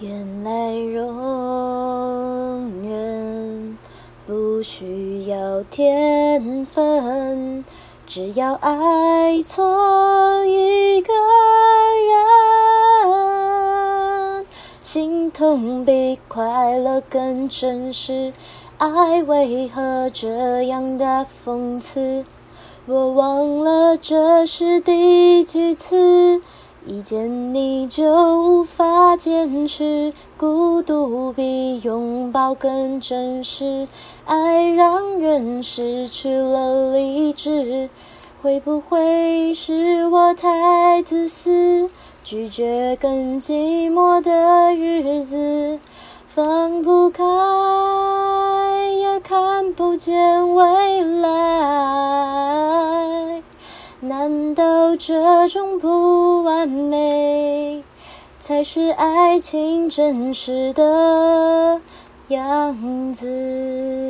原来容忍不需要天分，只要爱错一个人，心痛比快乐更真实。爱为何这样的讽刺？我忘了这是第几次。一见你就无法坚持，孤独比拥抱更真实。爱让人失去了理智，会不会是我太自私？拒绝更寂寞的日子，放不开也看不见未到这种不完美才是爱情真实的样子？